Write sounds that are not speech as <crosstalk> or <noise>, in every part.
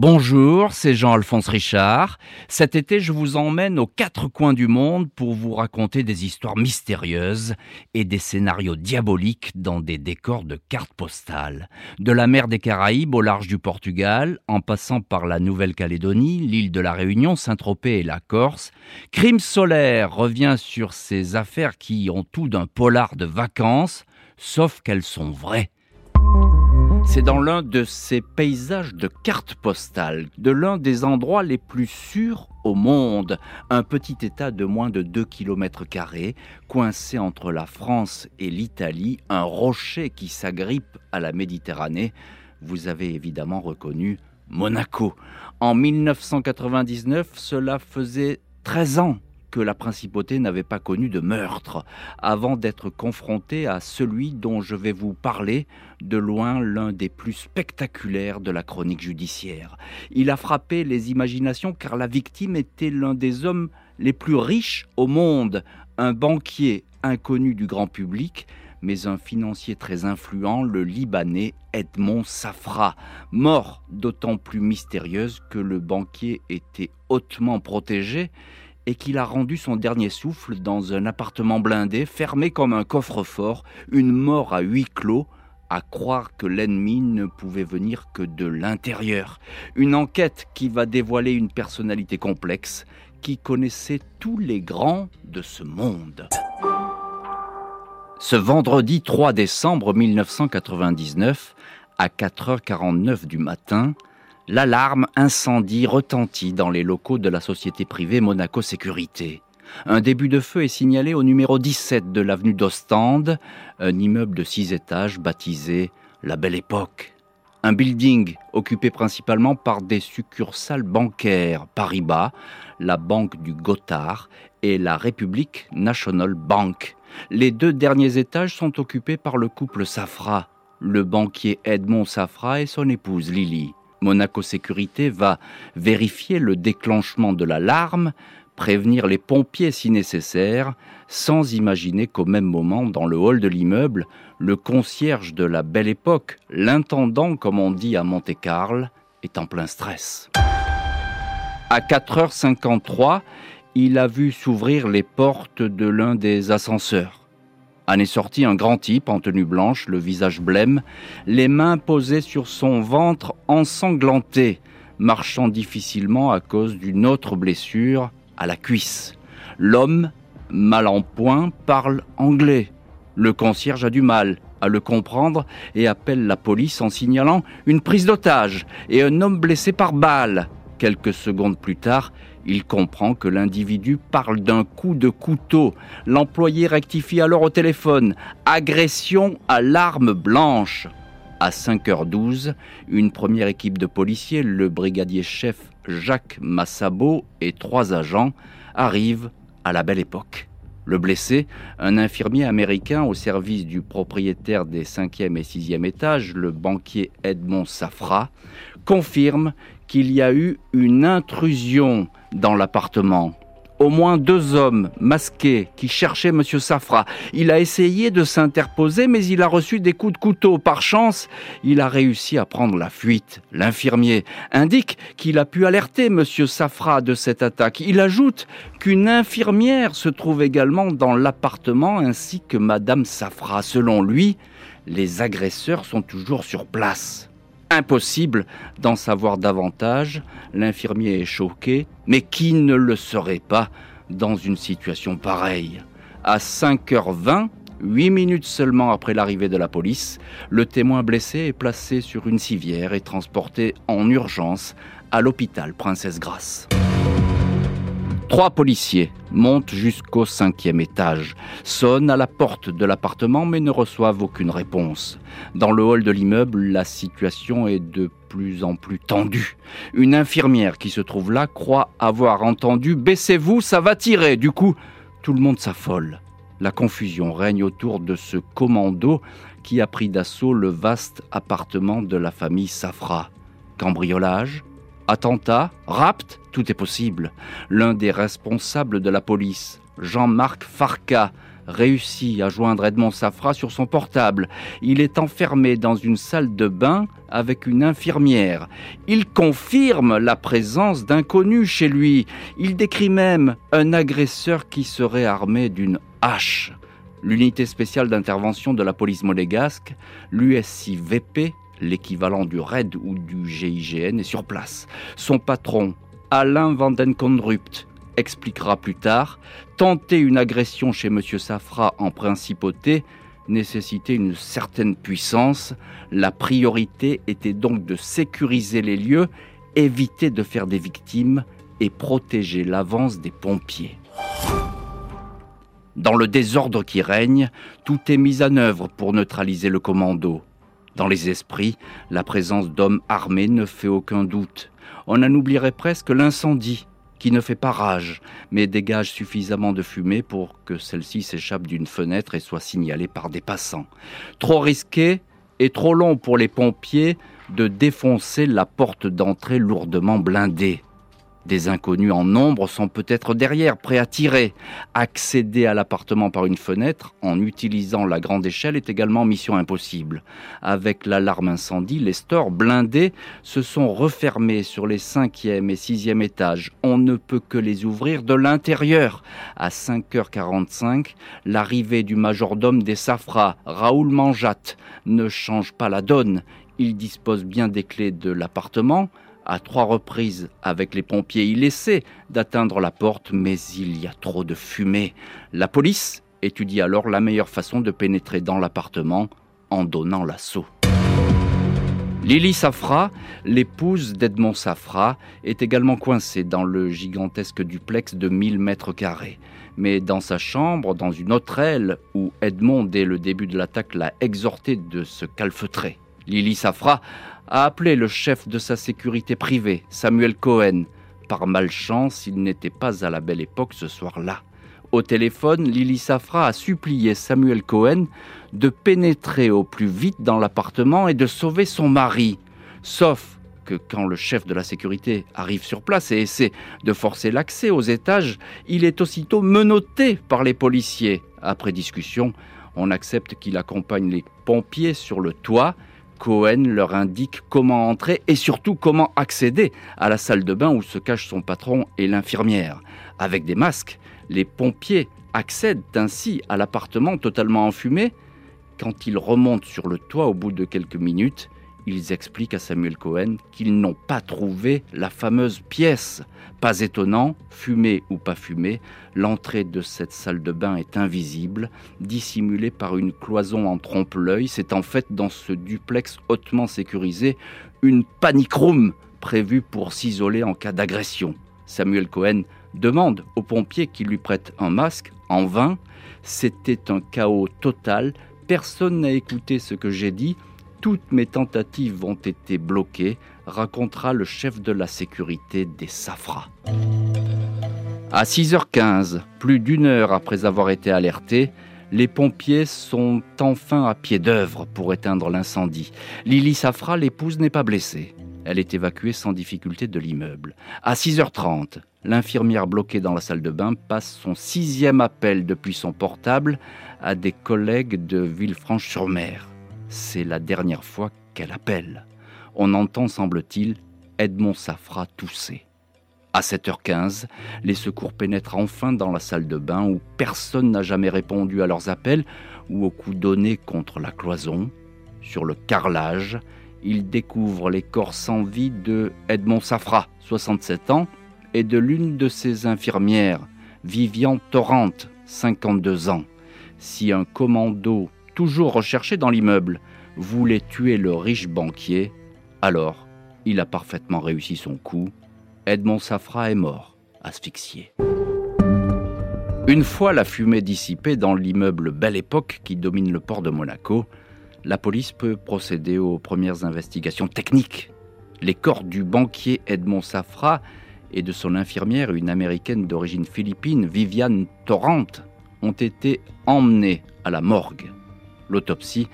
Bonjour, c'est Jean-Alphonse Richard. Cet été, je vous emmène aux quatre coins du monde pour vous raconter des histoires mystérieuses et des scénarios diaboliques dans des décors de cartes postales. De la mer des Caraïbes au large du Portugal, en passant par la Nouvelle-Calédonie, l'île de la Réunion, Saint-Tropez et la Corse, Crime solaire revient sur ces affaires qui ont tout d'un polar de vacances, sauf qu'elles sont vraies. C'est dans l'un de ces paysages de cartes postales, de l'un des endroits les plus sûrs au monde, un petit état de moins de 2 km, coincé entre la France et l'Italie, un rocher qui s'agrippe à la Méditerranée. Vous avez évidemment reconnu Monaco. En 1999, cela faisait 13 ans que la principauté n'avait pas connu de meurtre, avant d'être confrontée à celui dont je vais vous parler, de loin l'un des plus spectaculaires de la chronique judiciaire. Il a frappé les imaginations car la victime était l'un des hommes les plus riches au monde, un banquier inconnu du grand public, mais un financier très influent, le Libanais Edmond Safra, mort d'autant plus mystérieuse que le banquier était hautement protégé et qu'il a rendu son dernier souffle dans un appartement blindé, fermé comme un coffre-fort, une mort à huis clos, à croire que l'ennemi ne pouvait venir que de l'intérieur. Une enquête qui va dévoiler une personnalité complexe qui connaissait tous les grands de ce monde. Ce vendredi 3 décembre 1999, à 4h49 du matin, l'alarme incendie retentit dans les locaux de la société privée Monaco Sécurité. Un début de feu est signalé au numéro 17 de l'avenue d'Ostende, un immeuble de six étages baptisé La Belle Époque. Un building occupé principalement par des succursales bancaires, Paribas, la Banque du Gothard et la République National Bank. Les deux derniers étages sont occupés par le couple Safra, le banquier Edmond Safra et son épouse Lily. Monaco Sécurité va vérifier le déclenchement de l'alarme, prévenir les pompiers si nécessaire, sans imaginer qu'au même moment, dans le hall de l'immeuble, le concierge de la belle époque, l'intendant comme on dit à Monte-Carlo, est en plein stress. À 4h53, il a vu s'ouvrir les portes de l'un des ascenseurs. En est sorti un grand type en tenue blanche, le visage blême, les mains posées sur son ventre ensanglanté, marchant difficilement à cause d'une autre blessure à la cuisse. L'homme, mal en point, parle anglais. Le concierge a du mal à le comprendre et appelle la police en signalant une prise d'otage et un homme blessé par balle. Quelques secondes plus tard, il comprend que l'individu parle d'un coup de couteau. L'employé rectifie alors au téléphone. Agression à l'arme blanche. À 5h12, une première équipe de policiers, le brigadier chef Jacques Massabo et trois agents arrivent à la belle époque. Le blessé, un infirmier américain au service du propriétaire des 5e et 6e étages, le banquier Edmond Safra, confirme qu'il y a eu une intrusion dans l'appartement. Au moins deux hommes masqués qui cherchaient M. Safra. Il a essayé de s'interposer, mais il a reçu des coups de couteau. Par chance, il a réussi à prendre la fuite. L'infirmier indique qu'il a pu alerter M. Safra de cette attaque. Il ajoute qu'une infirmière se trouve également dans l'appartement ainsi que Mme Safra. Selon lui, les agresseurs sont toujours sur place. Impossible d'en savoir davantage, l'infirmier est choqué, mais qui ne le serait pas dans une situation pareille? À 5h20, 8 minutes seulement après l'arrivée de la police, le témoin blessé est placé sur une civière et transporté en urgence à l'hôpital Princesse Grasse. Trois policiers montent jusqu'au cinquième étage, sonnent à la porte de l'appartement mais ne reçoivent aucune réponse. Dans le hall de l'immeuble, la situation est de plus en plus tendue. Une infirmière qui se trouve là croit avoir entendu ⁇ Baissez-vous, ça va tirer !⁇ Du coup, tout le monde s'affole. La confusion règne autour de ce commando qui a pris d'assaut le vaste appartement de la famille Safra. Cambriolage Attentat, rapt, tout est possible. L'un des responsables de la police, Jean-Marc Farca, réussit à joindre Edmond Safra sur son portable. Il est enfermé dans une salle de bain avec une infirmière. Il confirme la présence d'inconnus chez lui. Il décrit même un agresseur qui serait armé d'une hache. L'unité spéciale d'intervention de la police monégasque, l'USIVP, l'équivalent du RAID ou du GIGN, est sur place. Son patron, Alain Vandenkondrupt, expliquera plus tard, tenter une agression chez M. Safra en principauté nécessitait une certaine puissance. La priorité était donc de sécuriser les lieux, éviter de faire des victimes et protéger l'avance des pompiers. Dans le désordre qui règne, tout est mis en œuvre pour neutraliser le commando. Dans les esprits, la présence d'hommes armés ne fait aucun doute. On en oublierait presque l'incendie qui ne fait pas rage, mais dégage suffisamment de fumée pour que celle-ci s'échappe d'une fenêtre et soit signalée par des passants. Trop risqué et trop long pour les pompiers de défoncer la porte d'entrée lourdement blindée. Des inconnus en nombre sont peut-être derrière, prêts à tirer. Accéder à l'appartement par une fenêtre en utilisant la grande échelle est également mission impossible. Avec l'alarme incendie, les stores blindés se sont refermés sur les cinquième et sixième étages. On ne peut que les ouvrir de l'intérieur. À 5h45, l'arrivée du majordome des Safras, Raoul Manjat, ne change pas la donne. Il dispose bien des clés de l'appartement, à trois reprises avec les pompiers. Il essaie d'atteindre la porte, mais il y a trop de fumée. La police étudie alors la meilleure façon de pénétrer dans l'appartement en donnant l'assaut. Lily Safra, l'épouse d'Edmond Safra, est également coincée dans le gigantesque duplex de 1000 mètres carrés. Mais dans sa chambre, dans une autre aile, où Edmond, dès le début de l'attaque, l'a exhorté de se calfeutrer. Lily Safra a appelé le chef de sa sécurité privée, Samuel Cohen. Par malchance, il n'était pas à la belle époque ce soir-là. Au téléphone, Lily Safra a supplié Samuel Cohen de pénétrer au plus vite dans l'appartement et de sauver son mari. Sauf que quand le chef de la sécurité arrive sur place et essaie de forcer l'accès aux étages, il est aussitôt menotté par les policiers. Après discussion, on accepte qu'il accompagne les pompiers sur le toit Cohen leur indique comment entrer et surtout comment accéder à la salle de bain où se cache son patron et l'infirmière. Avec des masques, les pompiers accèdent ainsi à l'appartement totalement enfumé. Quand ils remontent sur le toit au bout de quelques minutes, ils expliquent à Samuel Cohen qu'ils n'ont pas trouvé la fameuse pièce. Pas étonnant, fumée ou pas fumée, l'entrée de cette salle de bain est invisible, dissimulée par une cloison en trompe-l'œil. C'est en fait dans ce duplex hautement sécurisé une panic room prévue pour s'isoler en cas d'agression. Samuel Cohen demande aux pompiers qui lui prêtent un masque, en vain. C'était un chaos total, personne n'a écouté ce que j'ai dit, toutes mes tentatives ont été bloquées, racontera le chef de la sécurité des Safras. À 6h15, plus d'une heure après avoir été alertés, les pompiers sont enfin à pied d'œuvre pour éteindre l'incendie. Lily Safra, l'épouse, n'est pas blessée. Elle est évacuée sans difficulté de l'immeuble. À 6h30, l'infirmière bloquée dans la salle de bain passe son sixième appel depuis son portable à des collègues de Villefranche-sur-Mer. C'est la dernière fois qu'elle appelle. On entend, semble-t-il, Edmond Safra tousser. À 7h15, les secours pénètrent enfin dans la salle de bain où personne n'a jamais répondu à leurs appels ou aux coups donnés contre la cloison. Sur le carrelage, ils découvrent les corps sans vie de Edmond Safra, 67 ans, et de l'une de ses infirmières, Vivian Torrent, 52 ans. Si un commando toujours recherché dans l'immeuble, voulait tuer le riche banquier, alors il a parfaitement réussi son coup. Edmond Safra est mort, asphyxié. Une fois la fumée dissipée dans l'immeuble Belle Époque qui domine le port de Monaco, la police peut procéder aux premières investigations techniques. Les corps du banquier Edmond Safra et de son infirmière, une américaine d'origine philippine, Viviane Torrent, ont été emmenés à la morgue. L'autopsie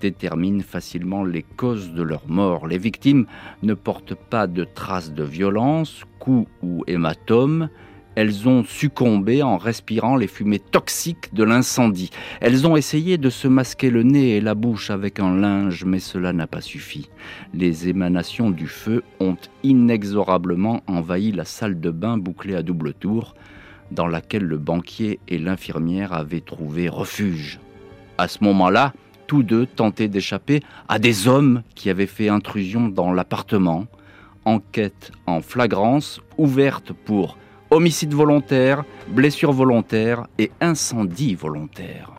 détermine facilement les causes de leur mort. Les victimes ne portent pas de traces de violence, coups ou hématomes. elles ont succombé en respirant les fumées toxiques de l'incendie. Elles ont essayé de se masquer le nez et la bouche avec un linge, mais cela n'a pas suffi. Les émanations du feu ont inexorablement envahi la salle de bain bouclée à double tour, dans laquelle le banquier et l'infirmière avaient trouvé refuge. À ce moment-là, tous deux tentaient d'échapper à des hommes qui avaient fait intrusion dans l'appartement. Enquête en flagrance ouverte pour homicide volontaire, blessure volontaire et incendie volontaire.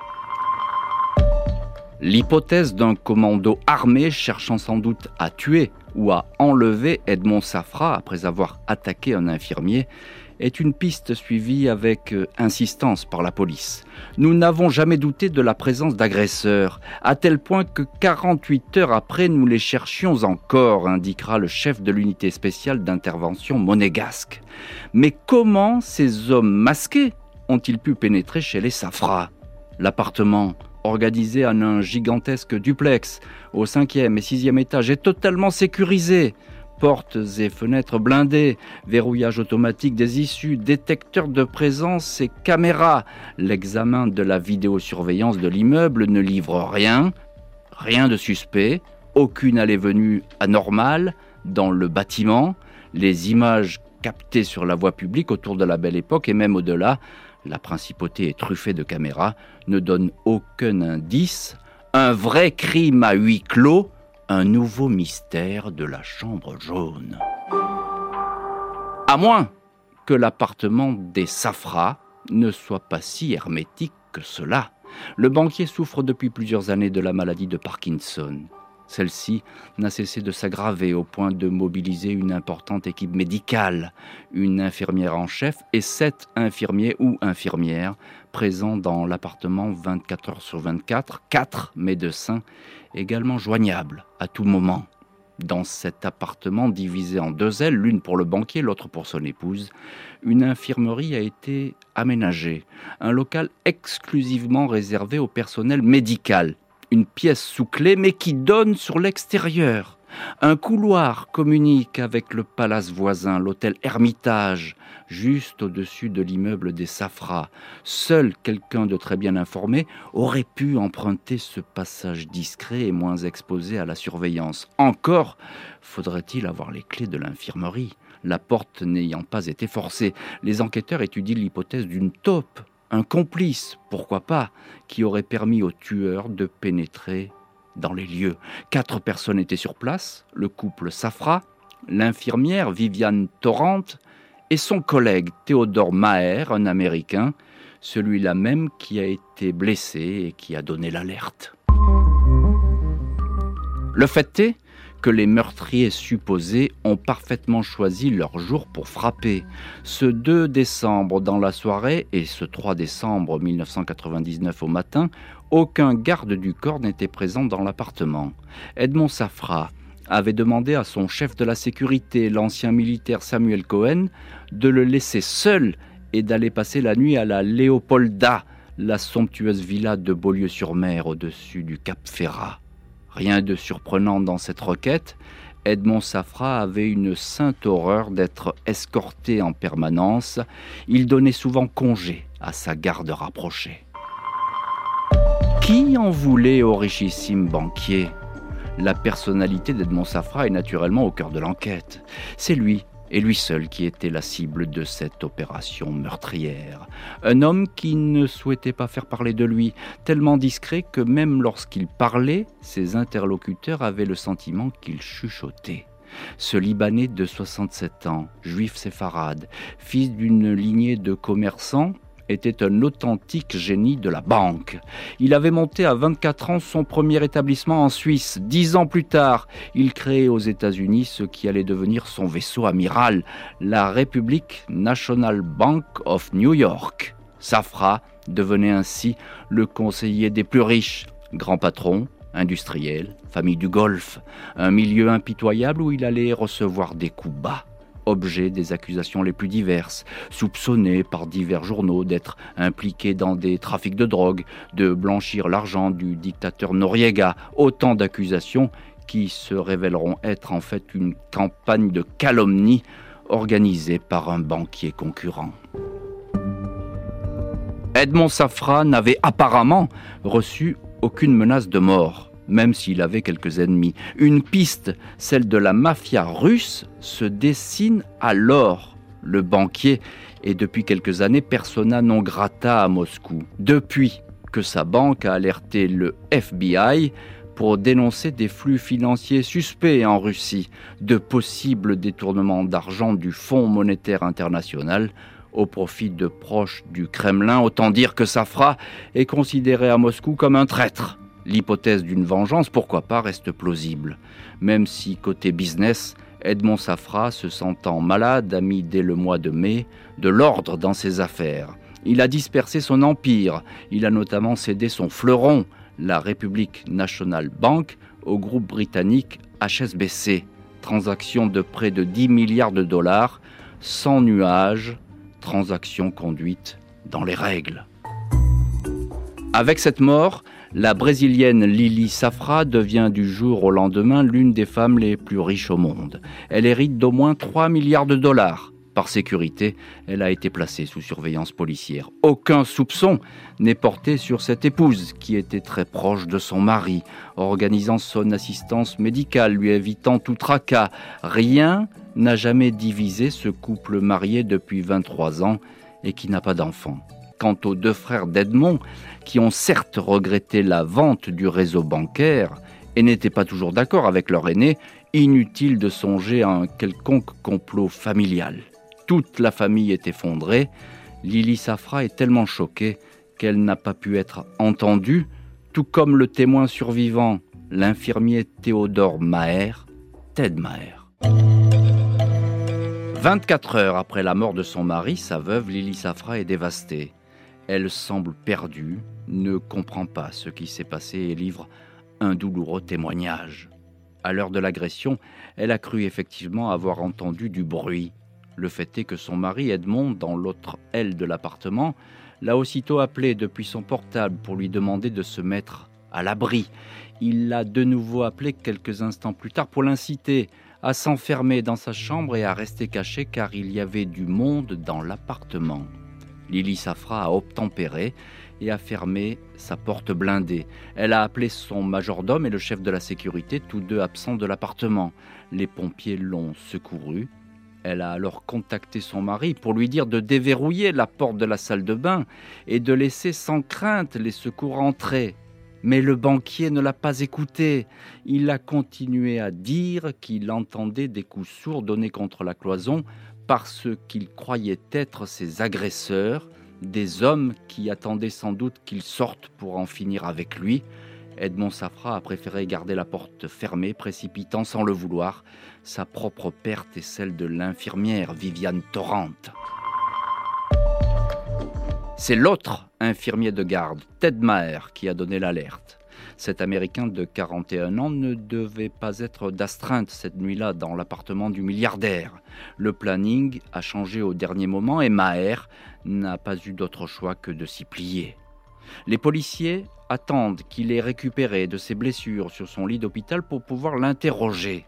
L'hypothèse d'un commando armé cherchant sans doute à tuer ou à enlever Edmond Safra après avoir attaqué un infirmier est une piste suivie avec euh, insistance par la police. Nous n'avons jamais douté de la présence d'agresseurs, à tel point que 48 heures après, nous les cherchions encore, indiquera le chef de l'unité spéciale d'intervention monégasque. Mais comment ces hommes masqués ont-ils pu pénétrer chez les Safras L'appartement, organisé en un gigantesque duplex au cinquième et sixième étage, est totalement sécurisé portes et fenêtres blindées, verrouillage automatique des issues, détecteurs de présence et caméras. L'examen de la vidéosurveillance de l'immeuble ne livre rien, rien de suspect, aucune allée-venue anormale dans le bâtiment. Les images captées sur la voie publique autour de la belle époque et même au-delà, la principauté est truffée de caméras, ne donnent aucun indice. Un vrai crime à huis clos un nouveau mystère de la chambre jaune. À moins que l'appartement des Safras ne soit pas si hermétique que cela. Le banquier souffre depuis plusieurs années de la maladie de Parkinson. Celle-ci n'a cessé de s'aggraver au point de mobiliser une importante équipe médicale, une infirmière en chef et sept infirmiers ou infirmières présents dans l'appartement 24 heures sur 24, quatre médecins également joignables à tout moment. Dans cet appartement divisé en deux ailes, l'une pour le banquier, l'autre pour son épouse, une infirmerie a été aménagée, un local exclusivement réservé au personnel médical une pièce sous clé, mais qui donne sur l'extérieur. Un couloir communique avec le palace voisin, l'hôtel Hermitage, juste au-dessus de l'immeuble des Safras. Seul quelqu'un de très bien informé aurait pu emprunter ce passage discret et moins exposé à la surveillance. Encore faudrait-il avoir les clés de l'infirmerie. La porte n'ayant pas été forcée, les enquêteurs étudient l'hypothèse d'une taupe un complice, pourquoi pas, qui aurait permis au tueur de pénétrer dans les lieux. Quatre personnes étaient sur place, le couple Safra, l'infirmière Viviane Torrent et son collègue Théodore Maher, un Américain, celui-là même qui a été blessé et qui a donné l'alerte. Le fait est que les meurtriers supposés ont parfaitement choisi leur jour pour frapper. Ce 2 décembre dans la soirée et ce 3 décembre 1999 au matin, aucun garde du corps n'était présent dans l'appartement. Edmond Safra avait demandé à son chef de la sécurité, l'ancien militaire Samuel Cohen, de le laisser seul et d'aller passer la nuit à la Léopolda, la somptueuse villa de Beaulieu-sur-Mer au-dessus du Cap Ferrat. Rien de surprenant dans cette requête. Edmond Safra avait une sainte horreur d'être escorté en permanence. Il donnait souvent congé à sa garde rapprochée. Qui en voulait au richissime banquier? La personnalité d'Edmond Safra est naturellement au cœur de l'enquête. C'est lui et lui seul qui était la cible de cette opération meurtrière. Un homme qui ne souhaitait pas faire parler de lui, tellement discret que même lorsqu'il parlait, ses interlocuteurs avaient le sentiment qu'il chuchotait. Ce Libanais de 67 ans, juif séfarade, fils d'une lignée de commerçants, était un authentique génie de la banque. Il avait monté à 24 ans son premier établissement en Suisse. Dix ans plus tard, il créait aux États-Unis ce qui allait devenir son vaisseau amiral, la Republic National Bank of New York. Safra devenait ainsi le conseiller des plus riches, grand patron, industriel, famille du Golfe, un milieu impitoyable où il allait recevoir des coups bas objet des accusations les plus diverses, soupçonné par divers journaux d'être impliqué dans des trafics de drogue, de blanchir l'argent du dictateur Noriega, autant d'accusations qui se révéleront être en fait une campagne de calomnie organisée par un banquier concurrent. Edmond Safra n'avait apparemment reçu aucune menace de mort, même s'il avait quelques ennemis. Une piste, celle de la mafia russe, se dessine alors. Le banquier est depuis quelques années persona non grata à Moscou. Depuis que sa banque a alerté le FBI pour dénoncer des flux financiers suspects en Russie, de possibles détournements d'argent du Fonds monétaire international au profit de proches du Kremlin. Autant dire que Safra est considéré à Moscou comme un traître. L'hypothèse d'une vengeance, pourquoi pas, reste plausible. Même si côté business, Edmond Safra, se sentant malade, a mis dès le mois de mai de l'ordre dans ses affaires. Il a dispersé son empire. Il a notamment cédé son fleuron, la République National Bank, au groupe britannique HSBC. Transaction de près de 10 milliards de dollars, sans nuages, transaction conduite dans les règles. Avec cette mort, la brésilienne Lily Safra devient du jour au lendemain l'une des femmes les plus riches au monde. Elle hérite d'au moins 3 milliards de dollars. Par sécurité, elle a été placée sous surveillance policière. Aucun soupçon n'est porté sur cette épouse, qui était très proche de son mari, organisant son assistance médicale, lui évitant tout tracas. Rien n'a jamais divisé ce couple marié depuis 23 ans et qui n'a pas d'enfant. Quant aux deux frères d'Edmond, qui ont certes regretté la vente du réseau bancaire et n'étaient pas toujours d'accord avec leur aîné, inutile de songer à un quelconque complot familial. Toute la famille est effondrée. Lily Safra est tellement choquée qu'elle n'a pas pu être entendue, tout comme le témoin survivant, l'infirmier Théodore Maher, Ted Maher. 24 heures après la mort de son mari, sa veuve Lily Safra est dévastée. Elle semble perdue, ne comprend pas ce qui s'est passé et livre un douloureux témoignage. À l'heure de l'agression, elle a cru effectivement avoir entendu du bruit. Le fait est que son mari Edmond, dans l'autre aile de l'appartement, l'a aussitôt appelé depuis son portable pour lui demander de se mettre à l'abri. Il l'a de nouveau appelé quelques instants plus tard pour l'inciter à s'enfermer dans sa chambre et à rester caché car il y avait du monde dans l'appartement. Lily Safra a obtempéré et a fermé sa porte blindée. Elle a appelé son majordome et le chef de la sécurité, tous deux absents de l'appartement. Les pompiers l'ont secouru. Elle a alors contacté son mari pour lui dire de déverrouiller la porte de la salle de bain et de laisser sans crainte les secours entrer. Mais le banquier ne l'a pas écouté. Il a continué à dire qu'il entendait des coups sourds donnés contre la cloison par ce qu'il croyait être ses agresseurs, des hommes qui attendaient sans doute qu'il sorte pour en finir avec lui. Edmond Safra a préféré garder la porte fermée, précipitant sans le vouloir sa propre perte et celle de l'infirmière Viviane Torrent. C'est l'autre infirmier de garde, Ted Maher, qui a donné l'alerte. Cet Américain de 41 ans ne devait pas être d'astreinte cette nuit-là dans l'appartement du milliardaire. Le planning a changé au dernier moment et Maher n'a pas eu d'autre choix que de s'y plier. Les policiers attendent qu'il ait récupéré de ses blessures sur son lit d'hôpital pour pouvoir l'interroger.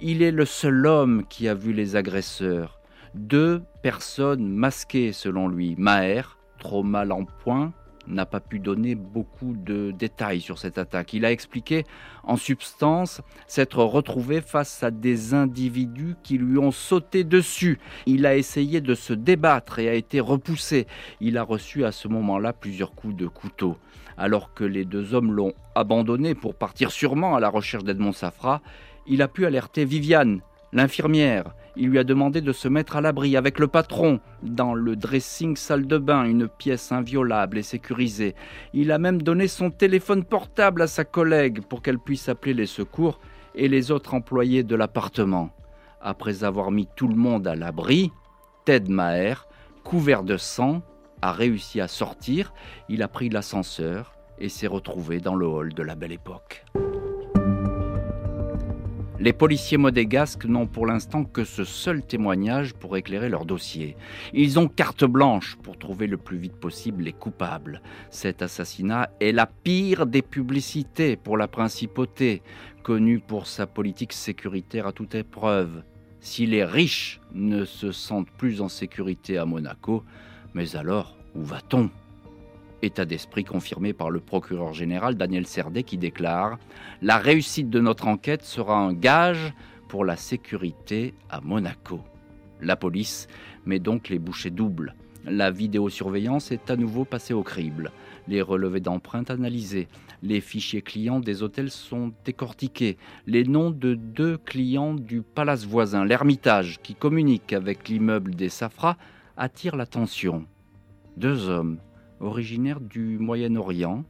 Il est le seul homme qui a vu les agresseurs. Deux personnes masquées selon lui, Maher trop mal en point, n'a pas pu donner beaucoup de détails sur cette attaque. Il a expliqué en substance s'être retrouvé face à des individus qui lui ont sauté dessus. Il a essayé de se débattre et a été repoussé. Il a reçu à ce moment-là plusieurs coups de couteau. Alors que les deux hommes l'ont abandonné pour partir sûrement à la recherche d'Edmond Safra, il a pu alerter Viviane, l'infirmière. Il lui a demandé de se mettre à l'abri avec le patron dans le dressing salle de bain, une pièce inviolable et sécurisée. Il a même donné son téléphone portable à sa collègue pour qu'elle puisse appeler les secours et les autres employés de l'appartement. Après avoir mis tout le monde à l'abri, Ted Maher, couvert de sang, a réussi à sortir. Il a pris l'ascenseur et s'est retrouvé dans le hall de la belle époque. Les policiers modégasques n'ont pour l'instant que ce seul témoignage pour éclairer leur dossier. Ils ont carte blanche pour trouver le plus vite possible les coupables. Cet assassinat est la pire des publicités pour la principauté, connue pour sa politique sécuritaire à toute épreuve. Si les riches ne se sentent plus en sécurité à Monaco, mais alors où va-t-on? État d'esprit confirmé par le procureur général Daniel Serdet qui déclare ⁇ La réussite de notre enquête sera un gage pour la sécurité à Monaco. La police met donc les bouchées doubles. La vidéosurveillance est à nouveau passée au crible. Les relevés d'empreintes analysés. Les fichiers clients des hôtels sont décortiqués. Les noms de deux clients du palace voisin, l'Ermitage, qui communique avec l'immeuble des Safras, attirent l'attention. Deux hommes originaire du Moyen-Orient,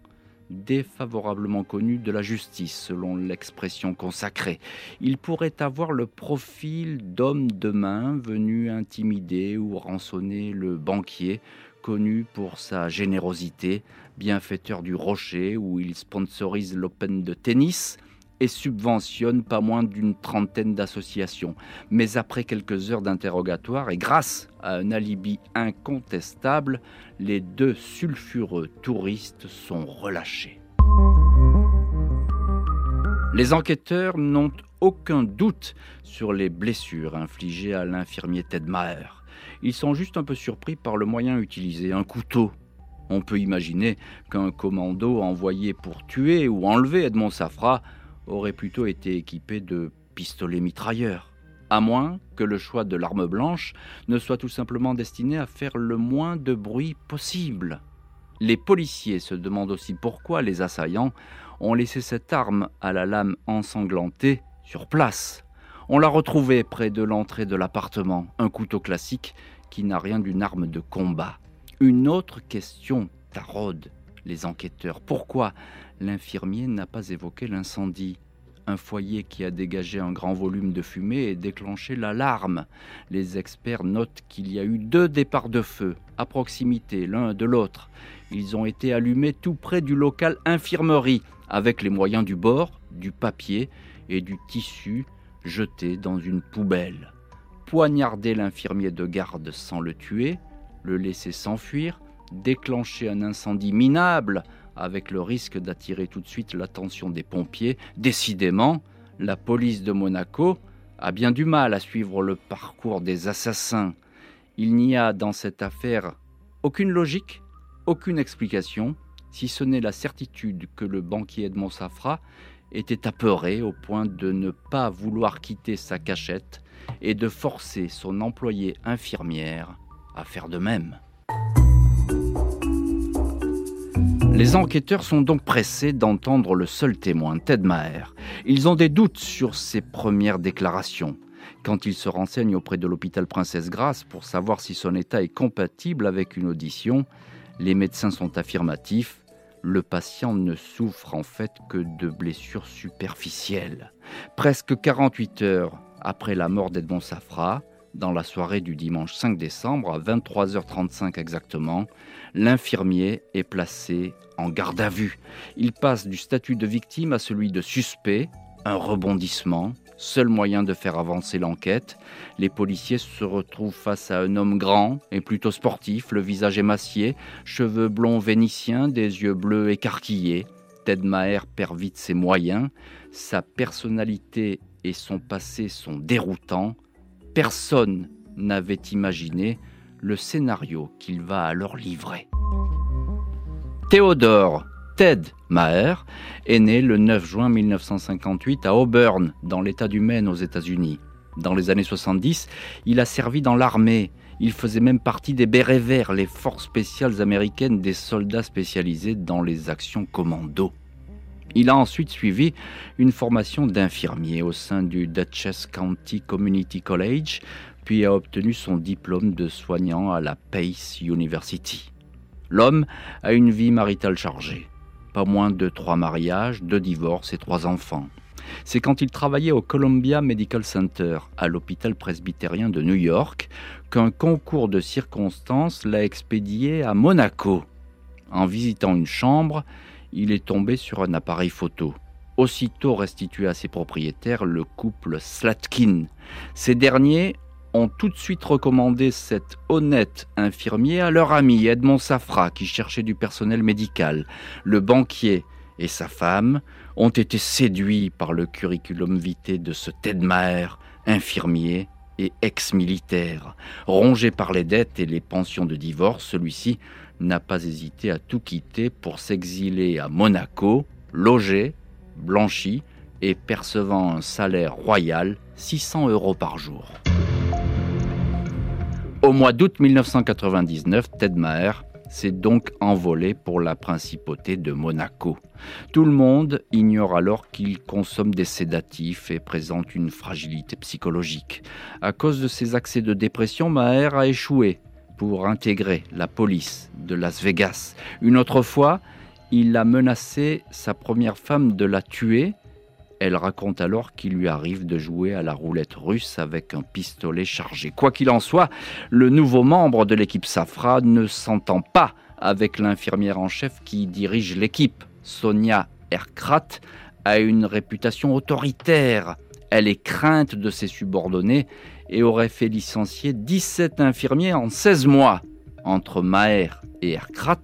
défavorablement connu de la justice, selon l'expression consacrée. Il pourrait avoir le profil d'homme de main venu intimider ou rançonner le banquier, connu pour sa générosité, bienfaiteur du Rocher, où il sponsorise l'Open de tennis, et subventionne pas moins d'une trentaine d'associations. Mais après quelques heures d'interrogatoire et grâce à un alibi incontestable, les deux sulfureux touristes sont relâchés. Les enquêteurs n'ont aucun doute sur les blessures infligées à l'infirmier Ted Maher. Ils sont juste un peu surpris par le moyen utilisé, un couteau. On peut imaginer qu'un commando envoyé pour tuer ou enlever Edmond Safra aurait plutôt été équipé de pistolets mitrailleurs, à moins que le choix de l'arme blanche ne soit tout simplement destiné à faire le moins de bruit possible. Les policiers se demandent aussi pourquoi les assaillants ont laissé cette arme à la lame ensanglantée sur place. On l'a retrouvée près de l'entrée de l'appartement, un couteau classique qui n'a rien d'une arme de combat. Une autre question taraude les enquêteurs. Pourquoi l'infirmier n'a pas évoqué l'incendie un foyer qui a dégagé un grand volume de fumée et déclenché l'alarme. Les experts notent qu'il y a eu deux départs de feu à proximité l'un de l'autre. Ils ont été allumés tout près du local infirmerie, avec les moyens du bord, du papier et du tissu jetés dans une poubelle. Poignarder l'infirmier de garde sans le tuer, le laisser s'enfuir, déclencher un incendie minable avec le risque d'attirer tout de suite l'attention des pompiers. Décidément, la police de Monaco a bien du mal à suivre le parcours des assassins. Il n'y a dans cette affaire aucune logique, aucune explication, si ce n'est la certitude que le banquier Edmond Safra était apeuré au point de ne pas vouloir quitter sa cachette et de forcer son employé infirmière à faire de même. Les enquêteurs sont donc pressés d'entendre le seul témoin, Ted Maher. Ils ont des doutes sur ses premières déclarations. Quand ils se renseignent auprès de l'hôpital Princesse Grace pour savoir si son état est compatible avec une audition, les médecins sont affirmatifs. Le patient ne souffre en fait que de blessures superficielles. Presque 48 heures après la mort d'Edmond Safra, dans la soirée du dimanche 5 décembre, à 23h35 exactement, l'infirmier est placé en garde à vue. Il passe du statut de victime à celui de suspect, un rebondissement, seul moyen de faire avancer l'enquête. Les policiers se retrouvent face à un homme grand et plutôt sportif, le visage émacié, cheveux blonds vénitiens, des yeux bleus écarquillés. Ted Maher perd vite ses moyens, sa personnalité et son passé sont déroutants. Personne n'avait imaginé le scénario qu'il va alors livrer. Théodore Ted Maher est né le 9 juin 1958 à Auburn, dans l'État du Maine aux États-Unis. Dans les années 70, il a servi dans l'armée. Il faisait même partie des Bérets Verts, les forces spéciales américaines des soldats spécialisés dans les actions commando. Il a ensuite suivi une formation d'infirmier au sein du Dutchess County Community College, puis a obtenu son diplôme de soignant à la Pace University. L'homme a une vie maritale chargée. Pas moins de trois mariages, deux divorces et trois enfants. C'est quand il travaillait au Columbia Medical Center, à l'hôpital presbytérien de New York, qu'un concours de circonstances l'a expédié à Monaco. En visitant une chambre, il est tombé sur un appareil photo. Aussitôt restitué à ses propriétaires, le couple Slatkin. Ces derniers ont tout de suite recommandé cet honnête infirmier à leur ami Edmond Safra qui cherchait du personnel médical. Le banquier et sa femme ont été séduits par le curriculum vitae de ce Ted Maher, infirmier et ex-militaire. Rongé par les dettes et les pensions de divorce, celui-ci n'a pas hésité à tout quitter pour s'exiler à Monaco, logé, blanchi et percevant un salaire royal 600 euros par jour. Au mois d'août 1999, Ted Maher s'est donc envolé pour la principauté de Monaco. Tout le monde ignore alors qu'il consomme des sédatifs et présente une fragilité psychologique. À cause de ses accès de dépression, Maher a échoué pour intégrer la police de Las Vegas. Une autre fois, il a menacé sa première femme de la tuer elle raconte alors qu'il lui arrive de jouer à la roulette russe avec un pistolet chargé. Quoi qu'il en soit, le nouveau membre de l'équipe Safra ne s'entend pas avec l'infirmière en chef qui dirige l'équipe. Sonia Erkrat a une réputation autoritaire. Elle est crainte de ses subordonnés et aurait fait licencier 17 infirmiers en 16 mois. Entre Maher et Erkrat,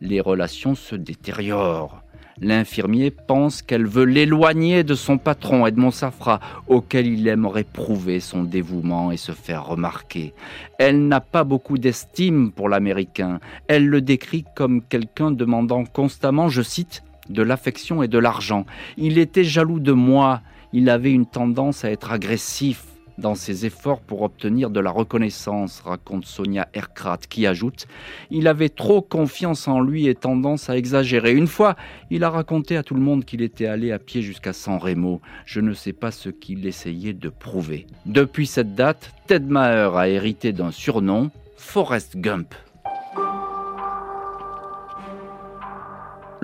les relations se détériorent. L'infirmier pense qu'elle veut l'éloigner de son patron Edmond Safra, auquel il aimerait prouver son dévouement et se faire remarquer. Elle n'a pas beaucoup d'estime pour l'Américain. Elle le décrit comme quelqu'un demandant constamment, je cite, de l'affection et de l'argent. Il était jaloux de moi. Il avait une tendance à être agressif dans ses efforts pour obtenir de la reconnaissance, raconte Sonia Erkrat, qui ajoute Il avait trop confiance en lui et tendance à exagérer. Une fois, il a raconté à tout le monde qu'il était allé à pied jusqu'à San Remo. Je ne sais pas ce qu'il essayait de prouver. Depuis cette date, Ted Maher a hérité d'un surnom, Forrest Gump.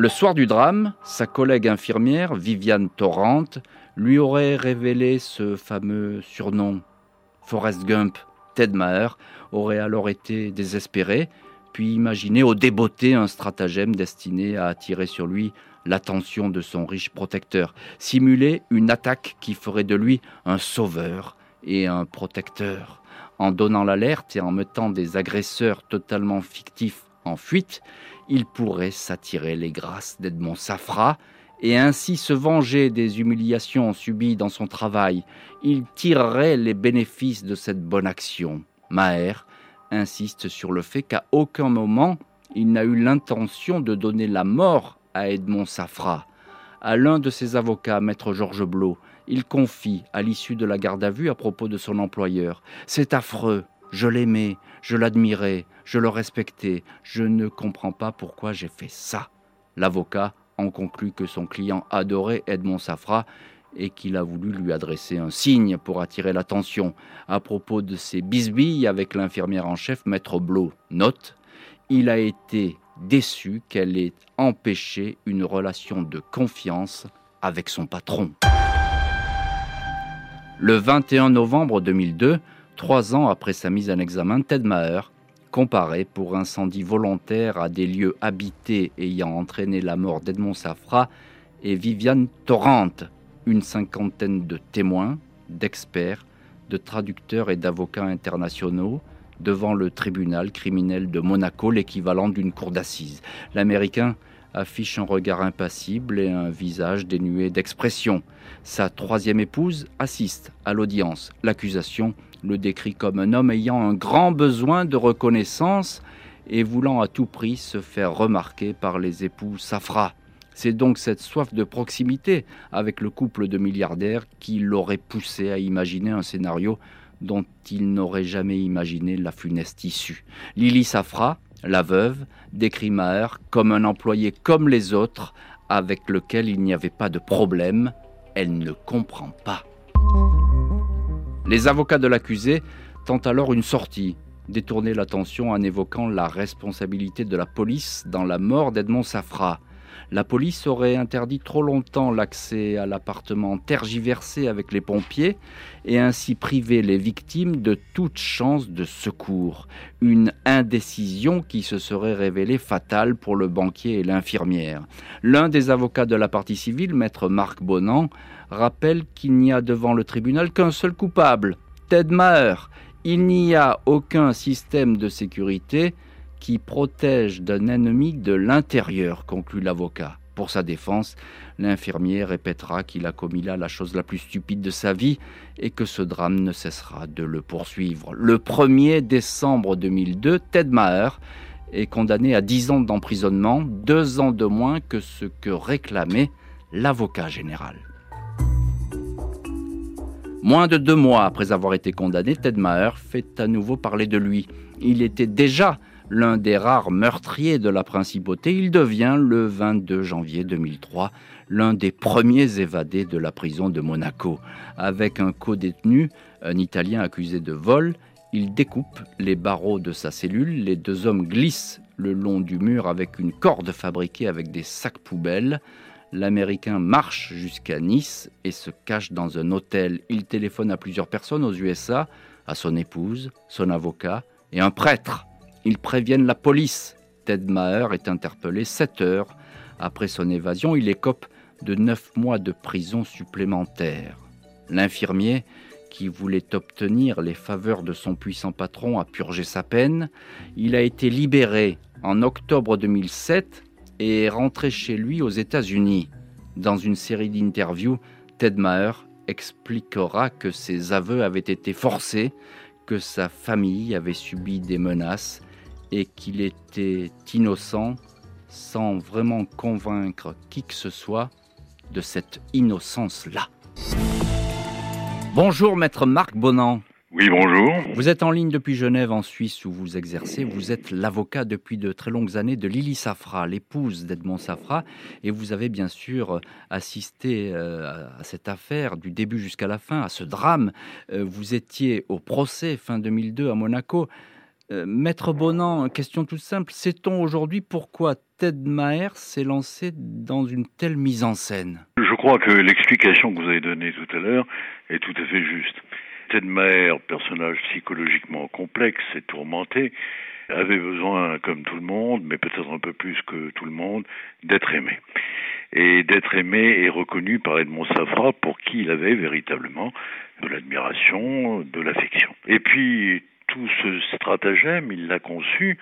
Le soir du drame, sa collègue infirmière, Viviane Torrent, lui aurait révélé ce fameux surnom. Forrest Gump, Ted Maher, aurait alors été désespéré, puis imaginé au débeauté un stratagème destiné à attirer sur lui l'attention de son riche protecteur, simuler une attaque qui ferait de lui un sauveur et un protecteur. En donnant l'alerte et en mettant des agresseurs totalement fictifs en fuite, il pourrait s'attirer les grâces d'Edmond Safra, et ainsi se venger des humiliations subies dans son travail. Il tirerait les bénéfices de cette bonne action. Maher insiste sur le fait qu'à aucun moment il n'a eu l'intention de donner la mort à Edmond Safra. À l'un de ses avocats, maître Georges Blot, il confie, à l'issue de la garde à vue à propos de son employeur C'est affreux, je l'aimais, je l'admirais, je le respectais, je ne comprends pas pourquoi j'ai fait ça. L'avocat en conclut que son client adorait Edmond Safra et qu'il a voulu lui adresser un signe pour attirer l'attention. À propos de ses bisbilles avec l'infirmière en chef, Maître Blot note Il a été déçu qu'elle ait empêché une relation de confiance avec son patron. Le 21 novembre 2002, trois ans après sa mise en examen, Ted Maher comparé pour incendie volontaire à des lieux habités ayant entraîné la mort d'Edmond Safra et Viviane Torrent, une cinquantaine de témoins, d'experts, de traducteurs et d'avocats internationaux devant le tribunal criminel de Monaco, l'équivalent d'une cour d'assises. L'Américain affiche un regard impassible et un visage dénué d'expression. Sa troisième épouse assiste à l'audience. L'accusation le décrit comme un homme ayant un grand besoin de reconnaissance et voulant à tout prix se faire remarquer par les époux Safra. C'est donc cette soif de proximité avec le couple de milliardaires qui l'aurait poussé à imaginer un scénario dont il n'aurait jamais imaginé la funeste issue. Lily Safra, la veuve, décrit Maher comme un employé comme les autres, avec lequel il n'y avait pas de problème. Elle ne comprend pas. Les avocats de l'accusé tentent alors une sortie, détourner l'attention en évoquant la responsabilité de la police dans la mort d'Edmond Safra. La police aurait interdit trop longtemps l'accès à l'appartement tergiversé avec les pompiers et ainsi privé les victimes de toute chance de secours. Une indécision qui se serait révélée fatale pour le banquier et l'infirmière. L'un des avocats de la partie civile, maître Marc Bonan, rappelle qu'il n'y a devant le tribunal qu'un seul coupable, Ted Maher. Il n'y a aucun système de sécurité qui protège d'un ennemi de l'intérieur, conclut l'avocat. Pour sa défense, l'infirmier répétera qu'il a commis là la chose la plus stupide de sa vie et que ce drame ne cessera de le poursuivre. Le 1er décembre 2002, Ted Maher est condamné à 10 ans d'emprisonnement, deux ans de moins que ce que réclamait l'avocat général. Moins de deux mois après avoir été condamné, Ted Maher fait à nouveau parler de lui. Il était déjà l'un des rares meurtriers de la principauté. Il devient le 22 janvier 2003 l'un des premiers évadés de la prison de Monaco. Avec un co-détenu, un Italien accusé de vol, il découpe les barreaux de sa cellule. Les deux hommes glissent le long du mur avec une corde fabriquée avec des sacs poubelles l'Américain marche jusqu'à Nice et se cache dans un hôtel. Il téléphone à plusieurs personnes aux USA, à son épouse, son avocat et un prêtre. Ils préviennent la police. Ted Maher est interpellé sept heures après son évasion. Il écope de neuf mois de prison supplémentaires. L'infirmier, qui voulait obtenir les faveurs de son puissant patron, a purgé sa peine. Il a été libéré en octobre 2007 et est rentré chez lui aux États-Unis. Dans une série d'interviews, Ted Maher expliquera que ses aveux avaient été forcés, que sa famille avait subi des menaces et qu'il était innocent sans vraiment convaincre qui que ce soit de cette innocence-là. Bonjour maître Marc Bonan. Oui, bonjour. Vous êtes en ligne depuis Genève, en Suisse, où vous exercez. Vous êtes l'avocat depuis de très longues années de Lily Safra, l'épouse d'Edmond Safra. Et vous avez bien sûr assisté euh, à cette affaire du début jusqu'à la fin, à ce drame. Euh, vous étiez au procès fin 2002 à Monaco. Euh, Maître Bonan, question toute simple. Sait-on aujourd'hui pourquoi Ted Maher s'est lancé dans une telle mise en scène? Je crois que l'explication que vous avez donnée tout à l'heure est tout à fait juste. Ted Maher, personnage psychologiquement complexe et tourmenté, avait besoin, comme tout le monde, mais peut-être un peu plus que tout le monde, d'être aimé. Et d'être aimé et reconnu par Edmond Safra, pour qui il avait véritablement de l'admiration, de l'affection. Et puis, tout ce stratagème, il l'a conçu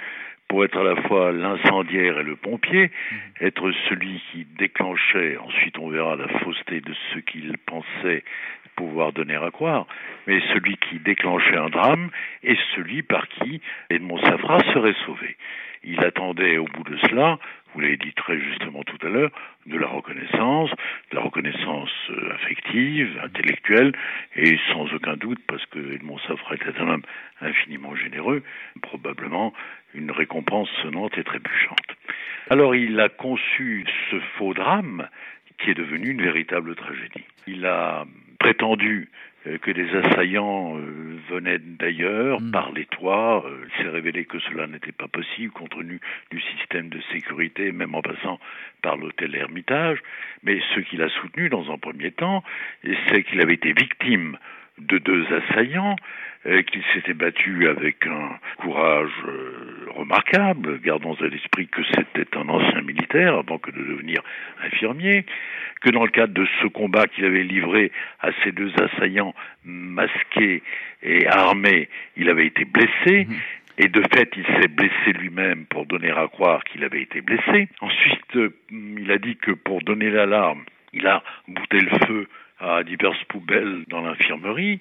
pour être à la fois l'incendiaire et le pompier, être celui qui déclenchait, ensuite on verra la fausseté de ce qu'il pensait pouvoir donner à croire, mais celui qui déclenchait un drame et celui par qui Edmond Safra serait sauvé. Il attendait au bout de cela, vous l'avez dit très justement tout à l'heure, de la reconnaissance, de la reconnaissance euh, affective, intellectuelle, et sans aucun doute, parce que Edmond Safra était un homme infiniment généreux, probablement une récompense sonnante et trébuchante. Alors il a conçu ce faux drame qui est devenu une véritable tragédie. Il a prétendu que des assaillants euh, venaient d'ailleurs mm. par les toits. Euh, il s'est révélé que cela n'était pas possible compte tenu du système de sécurité, même en passant par l'hôtel Hermitage. Mais ce qu'il a soutenu dans un premier temps, c'est qu'il avait été victime de deux assaillants, qu'il s'était battu avec un courage remarquable, gardons à l'esprit que c'était un ancien militaire avant que de devenir infirmier, que dans le cadre de ce combat qu'il avait livré à ces deux assaillants masqués et armés, il avait été blessé. Mhm. Et de fait, il s'est blessé lui-même pour donner à croire qu'il avait été blessé. Ensuite, euh, il a dit que pour donner l'alarme, il a bouté le feu à diverses poubelles dans l'infirmerie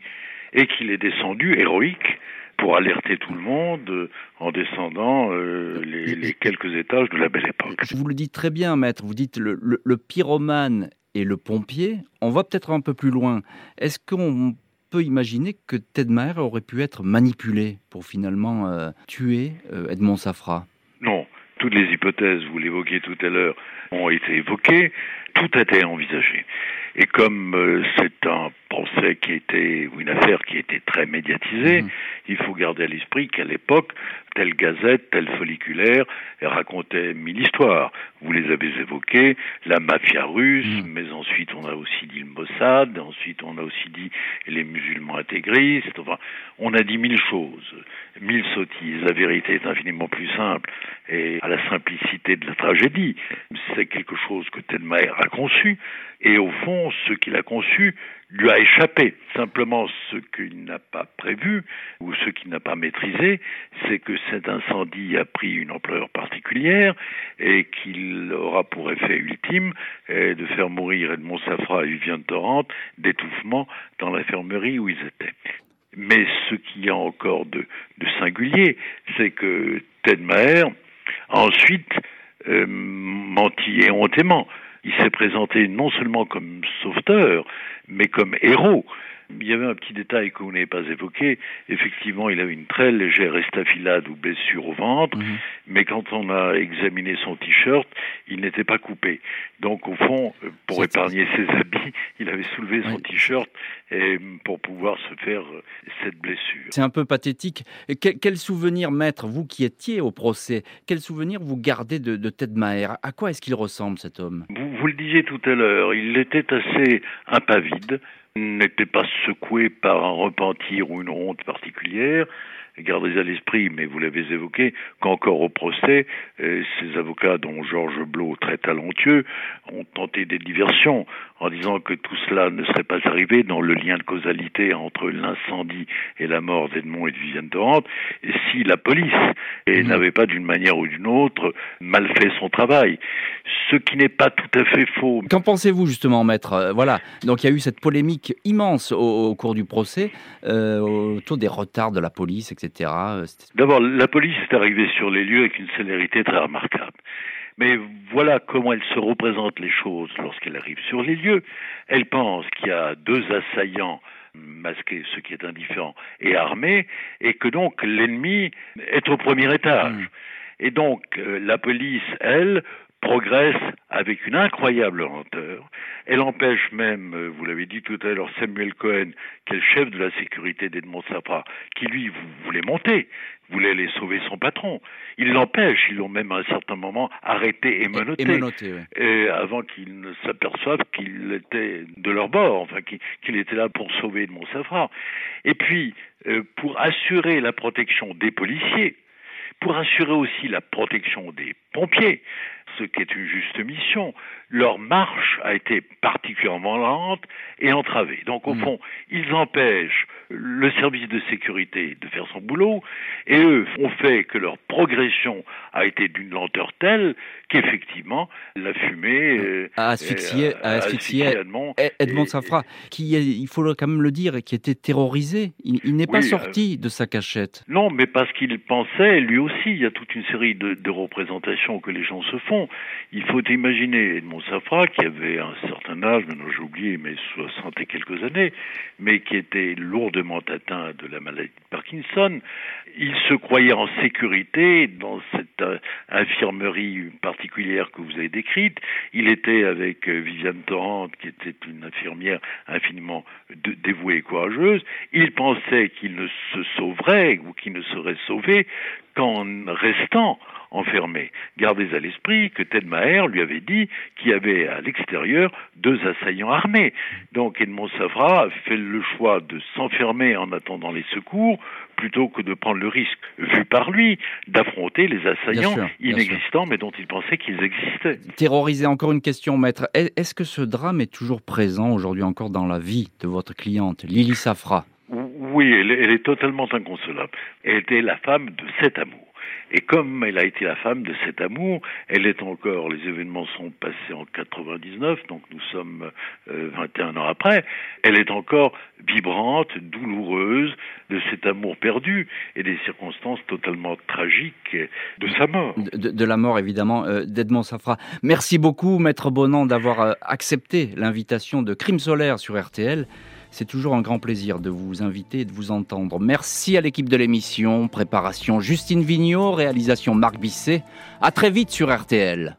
et qu'il est descendu héroïque pour alerter tout le monde euh, en descendant euh, les, quelques étages de la belle époque. Vous le dites très bien, maître. Vous dites le, le, pyromane et le pompier. On va peut-être un peu plus loin. Est-ce qu'on peut imaginer que Ted Maher aurait pu être manipulé pour finalement euh, tuer Edmond Safra? Non. Toutes les hypothèses, vous l'évoquiez tout à l'heure, ont été évoquées. Tout a été envisagé. Et comme c'est un procès qui était, ou une affaire qui était très médiatisée, mhm. il faut garder à l'esprit qu'à l'époque, telle gazette, telle folliculaire, racontait mille histoires. Vous les avez évoquées, la mafia russe, mhm. mais ensuite on a aussi dit le Mossad, ensuite on a aussi dit les musulmans intégristes, enfin, on a dit mille choses. mille sottises. La vérité est infiniment plus simple et à la simplicité de la tragédie. C'est quelque chose que Tenmaer a conçu et au fond, ce qu'il a conçu lui a échappé. Simplement, ce qu'il n'a pas prévu ou ce qu'il n'a pas maîtrisé, c'est que cet incendie a pris une ampleur particulière et qu'il aura pour effet ultime eh, de faire mourir Edmond Safra et Viviane Torrente d'étouffement dans l'infirmerie où ils étaient. Mais ce qu'il y a encore de, singulier, c'est que Ted Maher a ensuite euh, menti éhontément. Il s'est présenté non seulement comme sauveteur, mais comme héros. Il y avait un petit détail que vous n'avez pas évoqué. Effectivement, il avait une très légère estafilade ou blessure au ventre, mhm. mais quand on a examiné son t-shirt, il n'était pas coupé. Donc, au fond, pour épargner ses <laughs> habits, il avait soulevé son t-shirt pour pouvoir se faire cette blessure. C'est un peu pathétique. Quel, quel, souvenir, maître, vous qui étiez au procès, quel souvenir vous gardez de, de Ted Maher? À quoi est-ce qu'il ressemble, cet homme? Vous, vous le disiez tout à l'heure, il était assez impavide n'était pas secoué par un repentir ou une honte particulière, gardez à l'esprit, mais vous l'avez évoqué, qu'encore au procès, euh, ces avocats, dont Georges Blot, très talentueux, ont tenté des diversions en disant que tout cela ne serait pas arrivé dans le lien de causalité entre l'incendie et la mort d'Edmond et de Viviane Torrente, et si la police mmh. n'avait pas d'une manière ou d'une autre mal fait son travail. Ce qui n'est pas tout à fait faux. Qu'en pensez-vous justement, maître? Euh, Voilà, donc il y a eu cette polémique immense au, cours du procès euh, autour des retards de la police, etc. Euh, D'abord, la police est arrivée sur les lieux avec une célérité très remarquable. Mais voilà comment elle se représente les choses lorsqu'elle arrive sur les lieux. Elle pense qu'il y a deux assaillants masqués, ce qui est indifférent, et armés, et que donc l'ennemi est au premier étage. Mmh. Et donc euh, la police, elle, progresse avec une incroyable lenteur. Elle empêche même, euh, vous l'avez dit tout à l'heure, Samuel Cohen, qui est le chef de la sécurité d'Edmond Safra, qui lui voulait monter, voulait aller sauver son patron. Il l'empêche, ils l'ont même à un certain moment arrêté et menotté, et avant qu'il ne s'aperçoive qu'il était de leur bord, enfin qu'il était là pour sauver Edmond Safra. Et puis, euh, pour assurer la protection des policiers, pour assurer aussi la protection des pompiers, ce qui est une juste mission, leur marche a été particulièrement lente et entravée. Donc au mm. fond, ils empêchent le service de sécurité de faire son boulot et eux ont fait que leur progression a été d'une lenteur telle qu'effectivement la fumée euh, a asphyxié, Edmond, Safra, qui il faut quand même le dire, qui était terrorisé. Il, n'est pas sorti euh, de sa cachette. Non, mais parce qu'il pensait, lui aussi, il y a toute une série de, de représentations que les gens se font. Il faut imaginer Edmond Safra, qui avait un certain âge, maintenant j'ai oublié, mais 60 et quelques années, mais qui était lourdement atteint de la maladie de Parkinson. Il se croyait en sécurité dans cette euh, infirmerie particulière que vous avez décrite. Il était avec euh, Viviane Torrente, qui était une infirmière infiniment dévouée et courageuse. Il pensait qu'il ne se sauverait ou qu'il ne serait sauvé qu'en restant enfermé. Gardez à l'esprit que Ted Maher lui avait dit qu'il y avait à l'extérieur deux assaillants armés. Donc Edmond Savra fait le choix de s'enfermer en attendant les secours plutôt que de prendre le risque, vu par lui, d'affronter les assaillants inexistants mais dont il pensait qu'ils existaient. Terrorisé, encore une question, maître. Est-ce que ce drame est toujours présent aujourd'hui encore dans la vie de votre cliente, Lily Safra Oui, elle, elle est totalement inconsolable. Elle était la femme de cet amour. Et comme elle a été la femme de cet amour, elle est encore, les événements sont passés en 99, donc nous sommes 21 euh, ans après, elle est encore vibrante, douloureuse de cet amour perdu et des circonstances totalement tragiques de sa mort. De, la mort, évidemment, euh, d'Edmond Safra. Merci beaucoup, Maître Bonan, d'avoir euh, accepté l'invitation de Crime Solaire sur RTL. C'est toujours un grand plaisir de vous inviter et de vous entendre. Merci à l'équipe de l'émission. Préparation Justine Vignot, réalisation Marc Bisset. À très vite sur RTL.